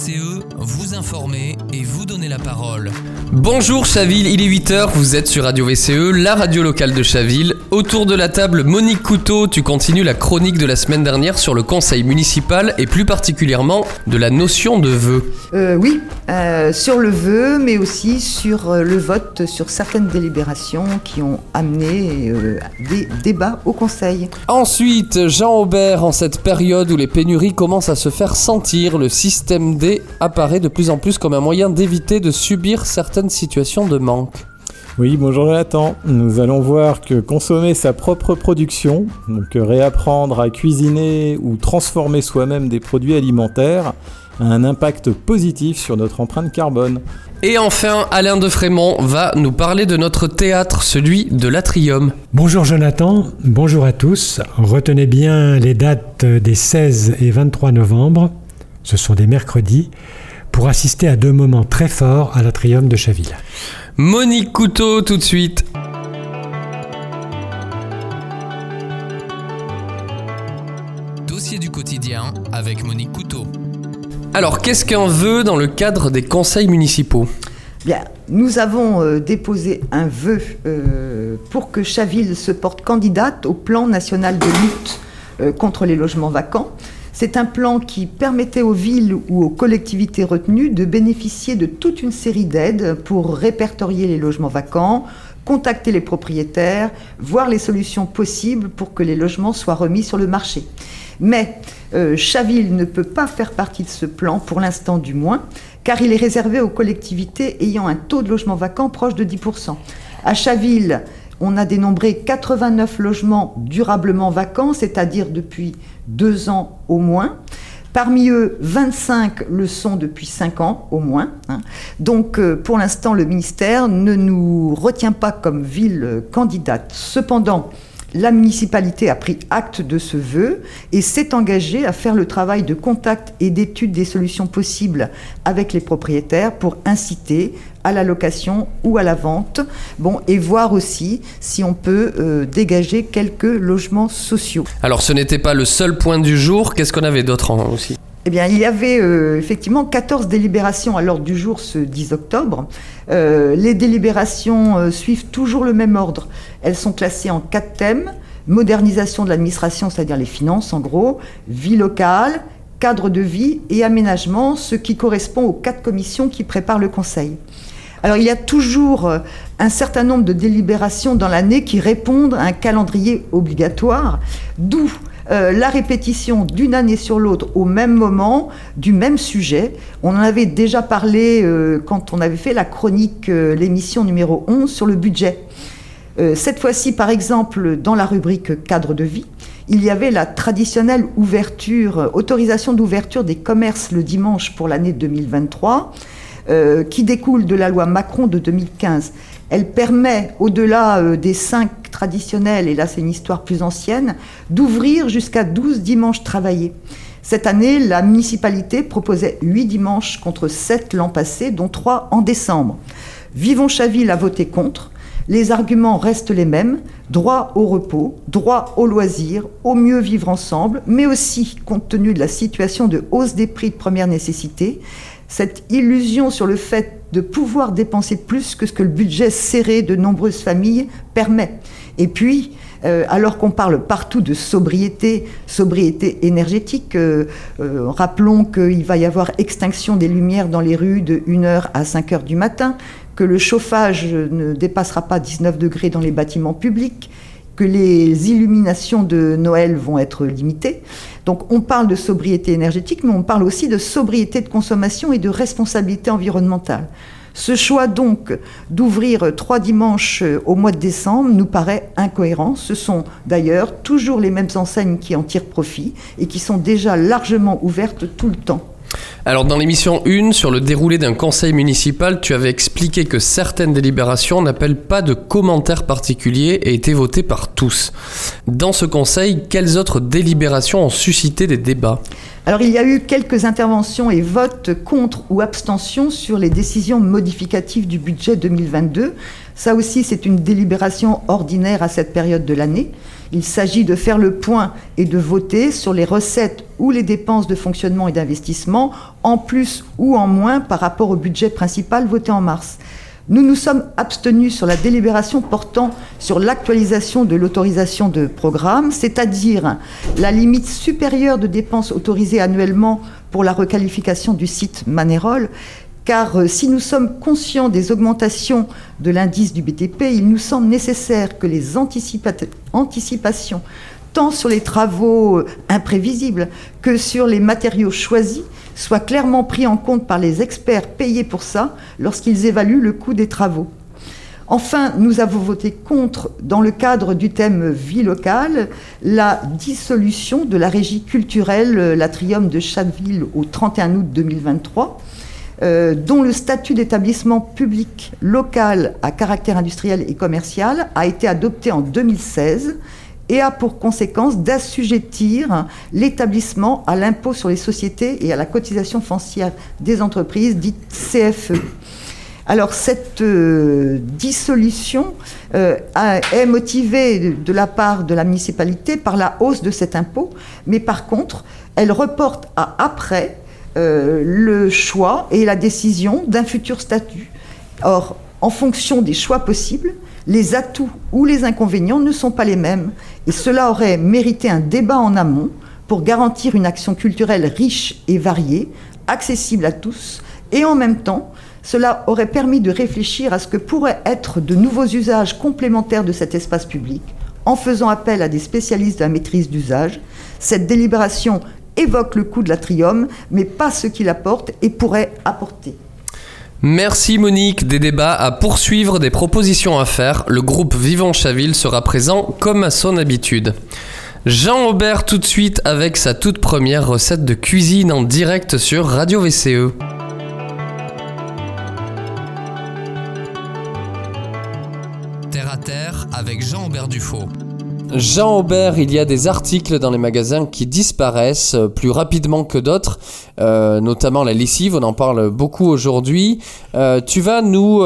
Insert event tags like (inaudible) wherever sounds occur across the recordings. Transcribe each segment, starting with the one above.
VCE, vous informer et vous donner la parole. Bonjour Chaville, il est 8h, vous êtes sur Radio VCE, la radio locale de Chaville. Autour de la table, Monique Couteau, tu continues la chronique de la semaine dernière sur le conseil municipal et plus particulièrement de la notion de vœu. Euh, oui, euh, sur le vœu, mais aussi sur euh, le vote sur certaines délibérations qui ont amené euh, des débats au conseil. Ensuite, Jean Aubert, en cette période où les pénuries commencent à se faire sentir, le système D apparaît de plus en plus comme un moyen d'éviter de subir certaines situations de manque. Oui, bonjour Jonathan. Nous allons voir que consommer sa propre production, donc réapprendre à cuisiner ou transformer soi-même des produits alimentaires, a un impact positif sur notre empreinte carbone. Et enfin, Alain de Frémont va nous parler de notre théâtre, celui de l'Atrium. Bonjour Jonathan, bonjour à tous. Retenez bien les dates des 16 et 23 novembre, ce sont des mercredis, pour assister à deux moments très forts à l'Atrium de Chaville. Monique Couteau tout de suite. Dossier du quotidien avec Monique Couteau. Alors, qu'est-ce qu'un vœu dans le cadre des conseils municipaux? Bien, nous avons euh, déposé un vœu euh, pour que Chaville se porte candidate au plan national de lutte euh, contre les logements vacants. C'est un plan qui permettait aux villes ou aux collectivités retenues de bénéficier de toute une série d'aides pour répertorier les logements vacants, contacter les propriétaires, voir les solutions possibles pour que les logements soient remis sur le marché. Mais euh, Chaville ne peut pas faire partie de ce plan, pour l'instant du moins, car il est réservé aux collectivités ayant un taux de logement vacant proche de 10%. À Chaville, on a dénombré 89 logements durablement vacants, c'est-à-dire depuis deux ans au moins. Parmi eux, 25 le sont depuis 5 ans au moins. hein. Donc euh, pour l'instant, le ministère ne nous retient pas comme ville candidate. Cependant, la municipalité a pris acte de ce vœu et s'est engagée à faire le travail de contact et d'étude des solutions possibles avec les propriétaires pour inciter à la location ou à la vente. Bon, et voir aussi si on peut euh, dégager quelques logements sociaux. Alors, ce n'était pas le seul point du jour, qu'est-ce qu'on avait d'autre en- aussi? Eh bien, il y avait euh, effectivement 14 délibérations à l'ordre du jour ce 10 octobre. Euh, les délibérations euh, suivent toujours le même ordre. Elles sont classées en quatre thèmes. Modernisation de l'administration, c'est-à-dire les finances en gros, vie locale, cadre de vie et aménagement, ce qui correspond aux quatre commissions qui préparent le Conseil. Alors il y a toujours euh, un certain nombre de délibérations dans l'année qui répondent à un calendrier obligatoire, d'où euh, la répétition d'une année sur l'autre au même moment du même sujet. On en avait déjà parlé euh, quand on avait fait la chronique, euh, l'émission numéro 11 sur le budget. Cette fois-ci, par exemple, dans la rubrique cadre de vie, il y avait la traditionnelle ouverture, autorisation d'ouverture des commerces le dimanche pour l'année 2023, euh, qui découle de la loi Macron de 2015. Elle permet, au-delà euh, des cinq traditionnels, et là c'est une histoire plus ancienne, d'ouvrir jusqu'à 12 dimanches travaillés. Cette année, la municipalité proposait 8 dimanches contre 7 l'an passé, dont 3 en décembre. Vivons Chaville a voté contre. Les arguments restent les mêmes, droit au repos, droit au loisir, au mieux vivre ensemble, mais aussi, compte tenu de la situation de hausse des prix de première nécessité, cette illusion sur le fait de pouvoir dépenser plus que ce que le budget serré de nombreuses familles permet. Et puis, euh, alors qu'on parle partout de sobriété, sobriété énergétique, euh, euh, rappelons qu'il va y avoir extinction des lumières dans les rues de 1h à 5h du matin, que le chauffage ne dépassera pas 19 degrés dans les bâtiments publics, que les illuminations de Noël vont être limitées. Donc on parle de sobriété énergétique, mais on parle aussi de sobriété de consommation et de responsabilité environnementale. Ce choix donc d'ouvrir trois dimanches euh, au mois de décembre nous paraît incohérent. Ce sont d'ailleurs toujours les mêmes enseignes qui en tirent profit et qui sont déjà largement ouvertes tout le temps. Alors, dans l'émission 1 sur le déroulé d'un conseil municipal, tu avais expliqué que certaines délibérations n'appellent pas de commentaires particuliers et étaient votées par tous. Dans ce conseil, quelles autres délibérations ont suscité des débats? Alors il y a eu quelques interventions et votes contre ou abstentions sur les décisions modificatives du budget 2022. Ça aussi, c'est une délibération ordinaire à cette période de l'année. Il s'agit de faire le point et de voter sur les recettes ou les dépenses de fonctionnement et d'investissement, en plus ou en moins par rapport au budget principal voté en mars. Nous nous sommes abstenus sur la délibération portant sur l'actualisation de l'autorisation de programme, c'est-à-dire la limite supérieure de dépenses autorisées annuellement pour la requalification du site Manérol, car euh, si nous sommes conscients des augmentations de l'indice du BTP, il nous semble nécessaire que les anticipations, tant sur les travaux euh, imprévisibles que sur les matériaux choisis, soit clairement pris en compte par les experts payés pour ça lorsqu'ils évaluent le coût des travaux. Enfin, nous avons voté contre, dans le cadre du thème vie locale, la dissolution de la régie culturelle euh, L'Atrium de Chaville au 31 août 2023, euh, dont le statut d'établissement public local à caractère industriel et commercial a été adopté en 2016 et a pour conséquence d'assujettir l'établissement à l'impôt sur les sociétés et à la cotisation foncière des entreprises, dite CFE. Alors cette euh, dissolution euh, est motivée de, la part de la municipalité par la hausse de cet impôt, mais par contre, elle reporte à après euh, le choix et la décision d'un futur statut. Or, en fonction des choix possibles, les atouts ou les inconvénients ne sont pas les mêmes. Et cela aurait mérité un débat en amont pour garantir une action culturelle riche et variée, accessible à tous, et en même temps, cela aurait permis de réfléchir à ce que pourraient être de nouveaux usages complémentaires de cet espace public, en faisant appel à des spécialistes de la maîtrise d'usage. Cette délibération évoque le coût de l'atrium, mais pas ce qu'il apporte et pourrait apporter. Merci Monique, des débats à poursuivre, des propositions à faire. Le groupe Vivant Chaville sera présent comme à son habitude. Jean Aubert tout de suite avec sa toute première recette de cuisine en direct sur Radio VCE. Terre à terre avec Jean Aubert Dufaux. Jean Aubert, il y a des articles dans les magasins qui disparaissent euh, plus rapidement que d'autres, euh, notamment la lessive, on en parle beaucoup aujourd'hui. Euh, tu vas nous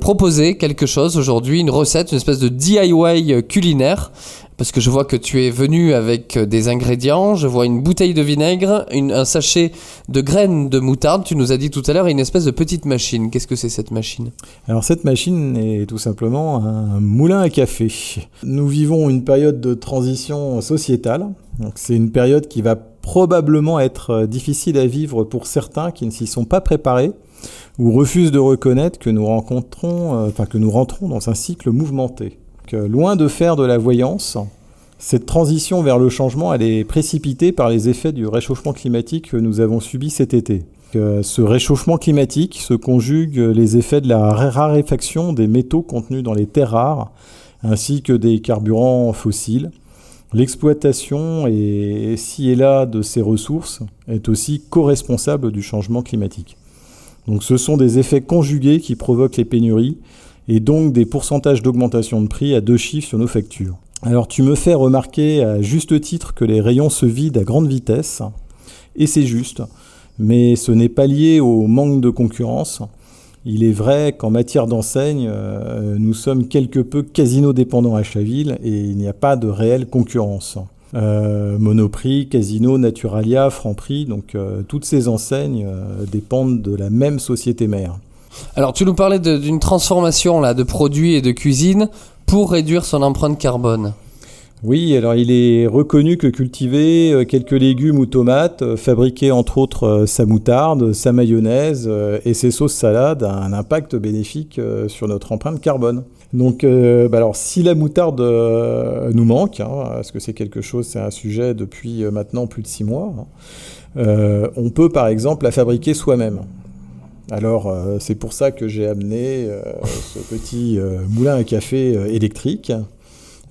proposer quelque chose aujourd'hui, une recette, une espèce de DIY culinaire parce que je vois que tu es venu avec euh, des ingrédients. Je vois une bouteille de vinaigre, un sachet de graines de moutarde, tu nous as dit tout à l'heure, une espèce de petite machine. Qu'est-ce que c'est cette machine? Alors cette machine est tout simplement un moulin à café. Nous vivons une période de transition sociétale. C'est une période qui va probablement être euh, difficile à vivre pour certains qui ne s'y sont pas préparés ou refusent de reconnaître que nous euh, enfin que nous rentrons dans un cycle mouvementé loin de faire de la voyance, cette transition vers le changement, elle est précipitée par les effets du réchauffement climatique que nous avons subi cet été. ce réchauffement climatique se conjugue les effets de la raréfaction des métaux contenus dans les terres rares, ainsi que des carburants fossiles. L'exploitation et ci et là de ces ressources est aussi co-responsable du changement climatique. Donc ce sont des effets conjugués qui provoquent les pénuries et donc des pourcentages d'augmentation de prix à deux chiffres sur nos factures. Alors tu me fais remarquer à juste titre que les rayons se vident à grande vitesse, et c'est juste, mais ce n'est pas lié au manque de concurrence. Il est vrai qu'en matière d'enseigne, euh, nous sommes quelque peu casino dépendants à Chaville et il n'y a pas de réelle concurrence. Euh, Monoprix, Casino, Naturalia, Franprix, donc euh, toutes ces enseignes dépendent de la même société mère. Alors, tu nous parlais d'une transformation là, de produits et de cuisine pour réduire son empreinte carbone. Oui, alors il est reconnu que cultiver euh, quelques légumes ou tomates, euh, fabriquer entre autres euh, sa moutarde, sa mayonnaise et ses sauces salades a un impact bénéfique sur notre empreinte carbone. Donc, bah alors, si la moutarde nous manque, hein, parce que c'est quelque chose, c'est un sujet depuis maintenant plus de six mois, hein, on peut par exemple la fabriquer soi-même. Alors euh, c'est pour ça que j'ai amené euh, ce petit euh, moulin à café électrique.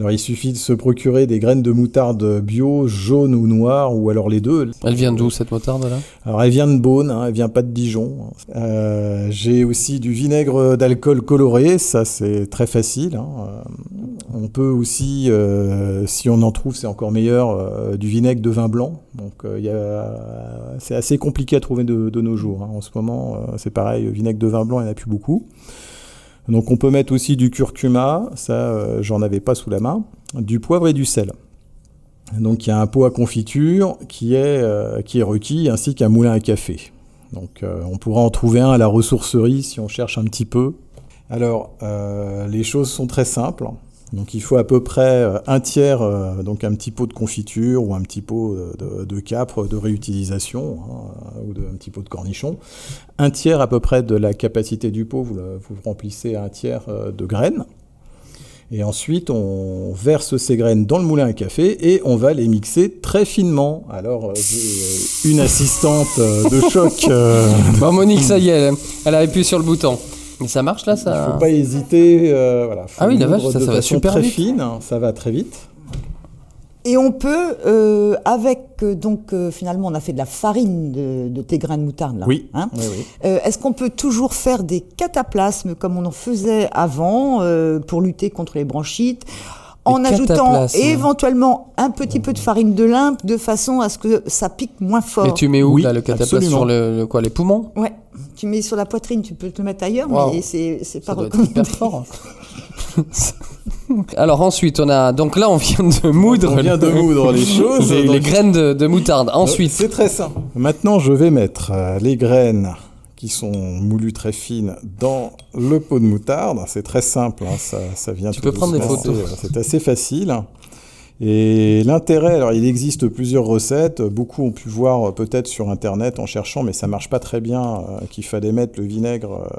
Alors il suffit de se procurer des graines de moutarde bio, jaune ou noire, ou alors les deux. Elle vient d'où cette moutarde là? Alors elle vient de Beaune, hein, elle vient pas de Dijon. Euh, j'ai aussi du vinaigre d'alcool coloré, ça c'est très facile. Hein. Euh, on peut aussi, euh, si on en trouve, c'est encore meilleur, du vinaigre de vin blanc. Donc c'est assez compliqué à trouver de, nos jours. Hein. En ce moment, c'est pareil, vinaigre de vin blanc, il n'y en a plus beaucoup. Donc on peut mettre aussi du curcuma, ça euh, j'en avais pas sous la main, du poivre et du sel. Donc il y a un pot à confiture qui est, euh, qui est requis, ainsi qu'un moulin à café. Donc euh, on pourra en trouver un à la ressourcerie si on cherche un petit peu. Alors les choses sont très simples. Donc il faut à peu près euh, un tiers, euh, donc un petit pot de confiture ou un petit pot de, de capre de réutilisation hein, ou un petit pot de cornichon. Un tiers à peu près de la capacité du pot, vous, remplissez un tiers euh, de graines. Et ensuite, on verse ces graines dans le moulin à café et on va les mixer très finement. Alors, euh, j'ai euh, une assistante euh, de choc. euh, (laughs) Bon, Monique, ça y est, elle a appuyé sur le bouton. Mais ça marche là, Il ça faut pas hésiter. euh, voilà, faut Ah oui, la vache, ça, va super très vite. fine, hein, ça va très vite. Et on peut, euh, avec, euh, donc euh, finalement, on a fait de la farine de, de tes grains de moutarde là. Oui, hein. oui, oui. Euh, Est-ce qu'on peut toujours faire des cataplasmes comme on en faisait avant euh, pour lutter contre les bronchites? En ajoutant cataplasmes. éventuellement un petit peu de farine de lin de façon à ce que ça pique moins fort. Mais tu mets où Oui, là le cataplasme sur le, le quoi les poumons? Ouais, tu mets sur la poitrine, tu peux te le mettre ailleurs, Wow. mais c'est c'est pas Ça doit être recommandé. hyper fort. (laughs) Alors ensuite, on a donc là on vient de moudre, On vient de moudre les (laughs) choses. les, donc- les graines de, de moutarde. Ensuite, C'est très simple. Maintenant, je vais mettre euh, les graines qui sont moulues très fines dans le pot de moutarde. C'est très simple, hein, ça, ça vient Tu tout peux prendre des photos. c'est- assez facile. Et l'intérêt, alors il existe plusieurs recettes, beaucoup ont pu voir euh, peut-être sur internet en cherchant, mais ça marche pas très bien, euh, qu'il fallait mettre le vinaigre euh,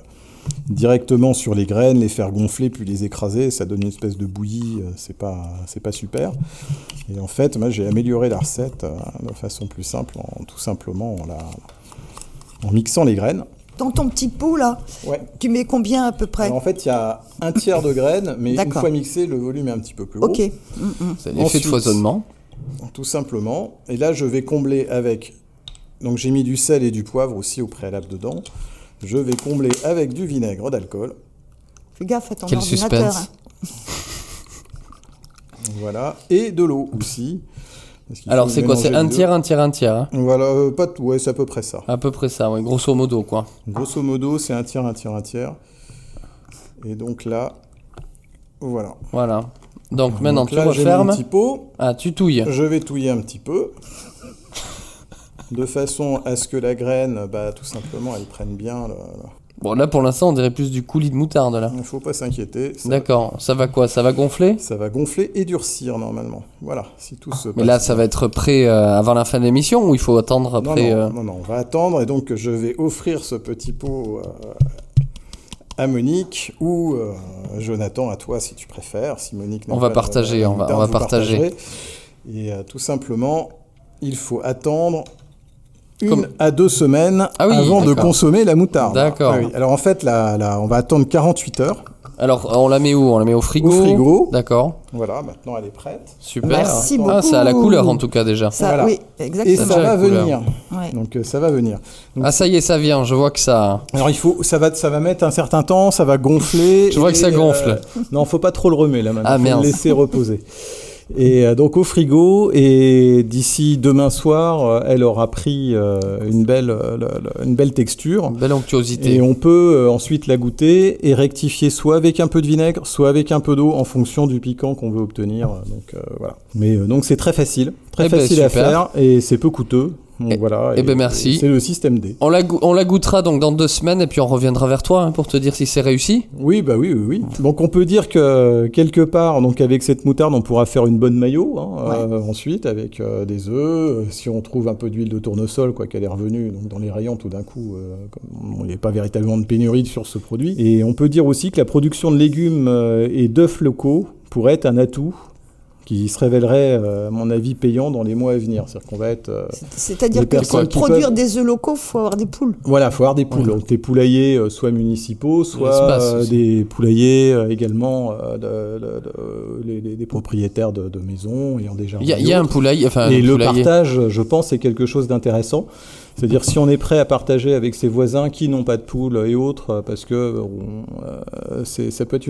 directement sur les graines, les faire gonfler puis les écraser, ça donne une espèce de bouillie, euh, c'est pas c'est pas super. Et en fait, moi j'ai amélioré la recette de façon plus simple, en, tout simplement en, la, en mixant les graines. Dans ton petit pot là, Ouais. tu mets combien à peu près Alors, en fait, il y a un tiers de graines, mais une fois mixé, le volume est un petit peu plus gros. Ok. Mm, mm. c'est l'effet de foisonnement. Tout simplement. Et là, je vais combler avec. Donc, j'ai mis du sel et du poivre aussi au préalable dedans. Je vais combler avec du vinaigre d'alcool. Fais gaffe à ton Quel ordinateur. suspense. hein. Voilà. Et de l'eau aussi. Alors c'est quoi C'est un tiers, un tiers, un tiers. hein Voilà, euh, pas tout. Ouais, c'est à peu près ça. à peu près ça, ouais, grosso modo quoi. Grosso modo, c'est un tiers, un tiers, un tiers. Et donc là, voilà. Voilà. Donc maintenant Donc tu là, mon refermes. petit pot. Ah, tu touilles. Je vais touiller un petit peu. De façon à ce que la graine, bah, tout simplement, elle prenne bien. Bon là pour l'instant on dirait plus du coulis de moutarde là. Il ne faut pas s'inquiéter. ça- D'accord. Ça va quoi? Ça va gonfler? Ça va gonfler et durcir normalement. Voilà, si tout se Mais passe là bien. ça va être prêt euh, avant la fin de l'émission ou il faut attendre après non, euh, non, non, on va attendre et donc je vais offrir ce petit pot euh, à Monique ou Jonathan à toi si tu préfères. Si Monique On va pas de- partager, on va- moutarde, on va partager. Et tout simplement, il faut attendre une Comme- à deux semaines Ah oui, avant de d'accord. consommer la moutarde. D'accord. Ah oui. Alors en fait, là, là, on va attendre 48 heures. Alors on la met où? On la met au frigo? Au frigo. D'accord. Voilà, maintenant elle est prête. Super. Merci Ah, beaucoup. ça a la couleur en tout cas déjà. Ça, Voilà. oui, Et exactement. Ça ça déjà va venir. Ouais. Donc euh, ça va venir. Donc, Ah ça y est, ça vient. Je vois que ça. Alors il faut, ça va, ça va mettre un certain temps, ça va gonfler. (laughs) Je vois que ça et, gonfle. euh, non, faut pas trop le remettre là maintenant. Ah, faut merde. le laisser reposer. (laughs) Et euh, donc au frigo et d'ici demain soir, euh, elle aura pris euh, une belle, le- le- une belle texture. Belle onctuosité. Et on peut ensuite la goûter et rectifier soit avec un peu de vinaigre, soit avec un peu d'eau en fonction du piquant qu'on veut obtenir. Donc euh, voilà. Mais euh, donc c'est très facile, très Eh ben, facile à faire et c'est peu coûteux. Donc, Eh- voilà. eh ben, merci. C'est le système D. On la, go- on la goûtera donc dans deux semaines et puis on reviendra vers toi hein, pour te dire si c'est réussi. Oui, bah oui, oui, oui. Donc on peut dire que quelque part, donc avec cette moutarde, on pourra faire une bonne maillot hein, euh, ensuite avec euh, des œufs. Euh, Si on trouve un peu d'huile de tournesol, quoi qu'elle est revenue, donc dans les rayons tout d'un coup, il n'y a pas véritablement de pénurie sur ce produit. Et on peut dire aussi que la production de légumes et d'œufs locaux pourrait être un atout qui se révélerait, euh, à mon avis, payant dans les mois à venir. C'est-à-dire qu'on va être euh, C'est-à-dire que pour produire peuvent- des œufs locaux, il faut avoir des poules. Voilà, faut avoir des poules. Donc, des poulaillers euh, soit municipaux, soit euh, des poulaillers euh, également euh, de, de- de- les, les- des propriétaires de, de maisons ayant déjà Il y, a- il y a un poulailler, enfin et un le poulailler. partage, je pense, est quelque chose d'intéressant. C'est-à-dire si on est prêt à partager avec ses voisins qui n'ont pas de poules et autres, euh, parce que euh, c'est- ça peut être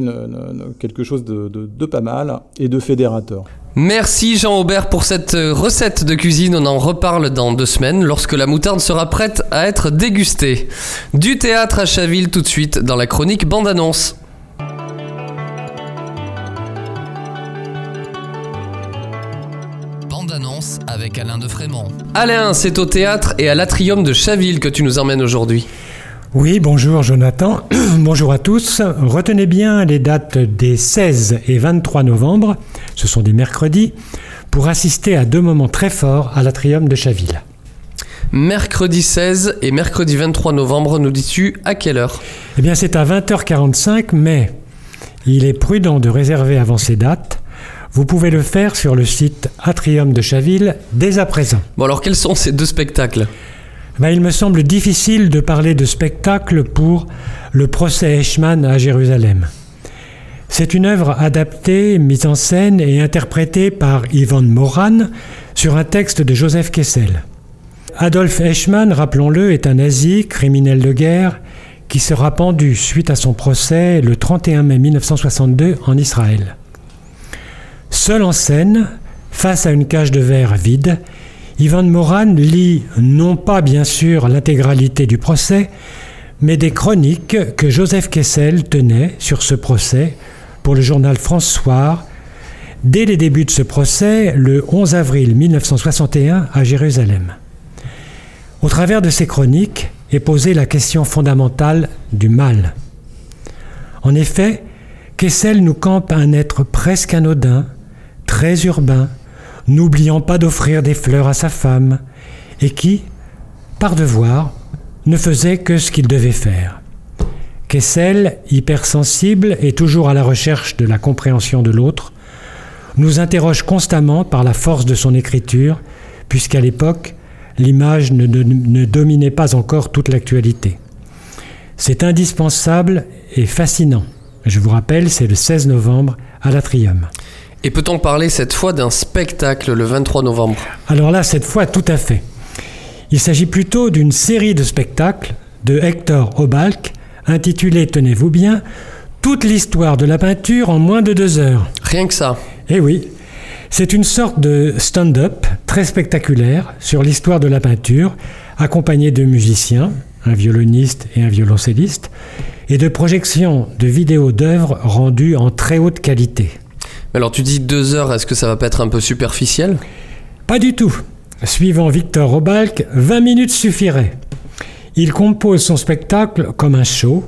quelque chose de, pas mal et de fédérateur. Merci Jean-Aubert pour cette euh, recette de cuisine. On en reparle dans deux semaines lorsque la moutarde sera prête à être dégustée. Du théâtre à Chaville tout de suite dans la chronique bande-annonce. Avec Alain de Frémont. Alain, c'est au théâtre et à l'Atrium de Chaville que tu nous emmènes aujourd'hui. Oui, bonjour Jonathan, (clears throat) bonjour à tous. Retenez bien les dates des 16 et 23 novembre, ce sont des mercredis, pour assister à deux moments très forts à l'Atrium de Chaville. Mercredi 16 et mercredi 23 novembre, nous dis-tu à quelle heure? Eh bien c'est à 20h45, mais il est prudent de réserver avant ces dates. Vous pouvez le faire sur le site Atrium de Chaville dès à présent. Bon alors quels sont ces deux spectacles? Ben, il me semble difficile de parler de spectacle pour le procès Eichmann à Jérusalem. C'est une œuvre adaptée, mise en scène et interprétée par Yvonne Moran sur un texte de Joseph Kessel. Adolf Eichmann, rappelons-le, est un nazi, criminel de guerre, qui sera pendu suite à son procès le 31 mai 1962 en Israël. Seul en scène, face à une cage de verre vide, Yvonne Moran lit non pas bien sûr l'intégralité du procès, mais des chroniques que Joseph Kessel tenait sur ce procès pour le journal France Soir dès les débuts de ce procès le 11 avril 1961 à Jérusalem. Au travers de ces chroniques est posée la question fondamentale du mal. En effet, Kessel nous campe un être presque anodin, urbain, n'oubliant pas d'offrir des fleurs à sa femme, et qui, par devoir, ne faisait que ce qu'il devait faire. Kessel, hypersensible et toujours à la recherche de la compréhension de l'autre, nous interroge constamment par la force de son écriture, puisqu'à l'époque, l'image ne, ne- ne dominait pas encore toute l'actualité. C'est indispensable et fascinant. Je vous rappelle, c'est le 16 novembre à l'Atrium. Et peut-on parler cette fois d'un spectacle le 23 novembre Alors là, cette fois, tout à fait. Il s'agit plutôt d'une série de spectacles de Hector Obalk, intitulée, tenez-vous bien, Toute l'histoire de la peinture en moins de deux heures. Rien que ça. Eh oui, c'est une sorte de stand-up très spectaculaire sur l'histoire de la peinture, accompagné de musiciens, un violoniste et un violoncelliste, et de projections de vidéos d'œuvres rendues en très haute qualité. Alors tu dis deux heures, est-ce que ça va pas être un peu superficiel? Pas du tout. Suivant Victor Robalk, 20 minutes suffiraient. Il compose son spectacle comme un show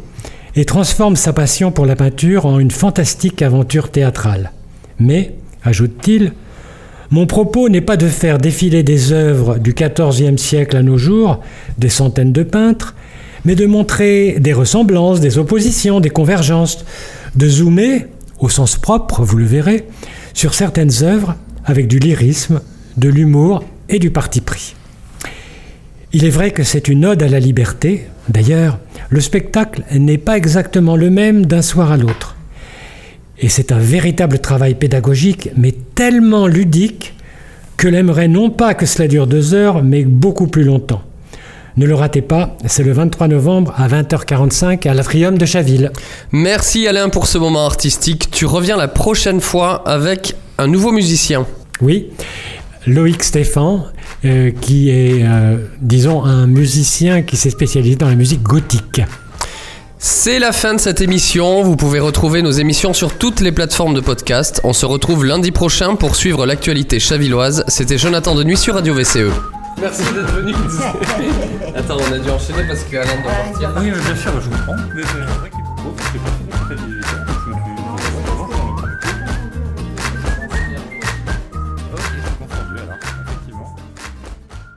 et transforme sa passion pour la peinture en une fantastique aventure théâtrale. Mais, ajoute-t-il, mon propos n'est pas de faire défiler des œuvres du XIVe siècle à nos jours, des centaines de peintres, mais de montrer des ressemblances, des oppositions, des convergences, de zoomer, au sens propre, vous le verrez, sur certaines œuvres avec du lyrisme, de l'humour et du parti pris. Il est vrai que c'est une ode à la liberté. D'ailleurs, le spectacle n'est pas exactement le même d'un soir à l'autre. Et c'est un véritable travail pédagogique, mais tellement ludique que l'aimerait non pas que cela dure deux heures, mais beaucoup plus longtemps. Ne le ratez pas, c'est le 23 novembre à 20h45 à l'Atrium de Chaville. Merci Alain pour ce moment artistique. Tu reviens la prochaine fois avec un nouveau musicien. Oui, Loïc Stéphan, euh, qui est, euh, disons, un musicien qui s'est spécialisé dans la musique gothique. C'est la fin de cette émission. Vous pouvez retrouver nos émissions sur toutes les plateformes de podcast. On se retrouve lundi prochain pour suivre l'actualité chavilloise. C'était Jonathan de Nuit sur Radio VCE. Merci d'être venu. Attends, on a dû enchaîner parce que Alain doit partir. Oui, mais bien sûr, je comprends. Mais c'est vrai qu'il faut.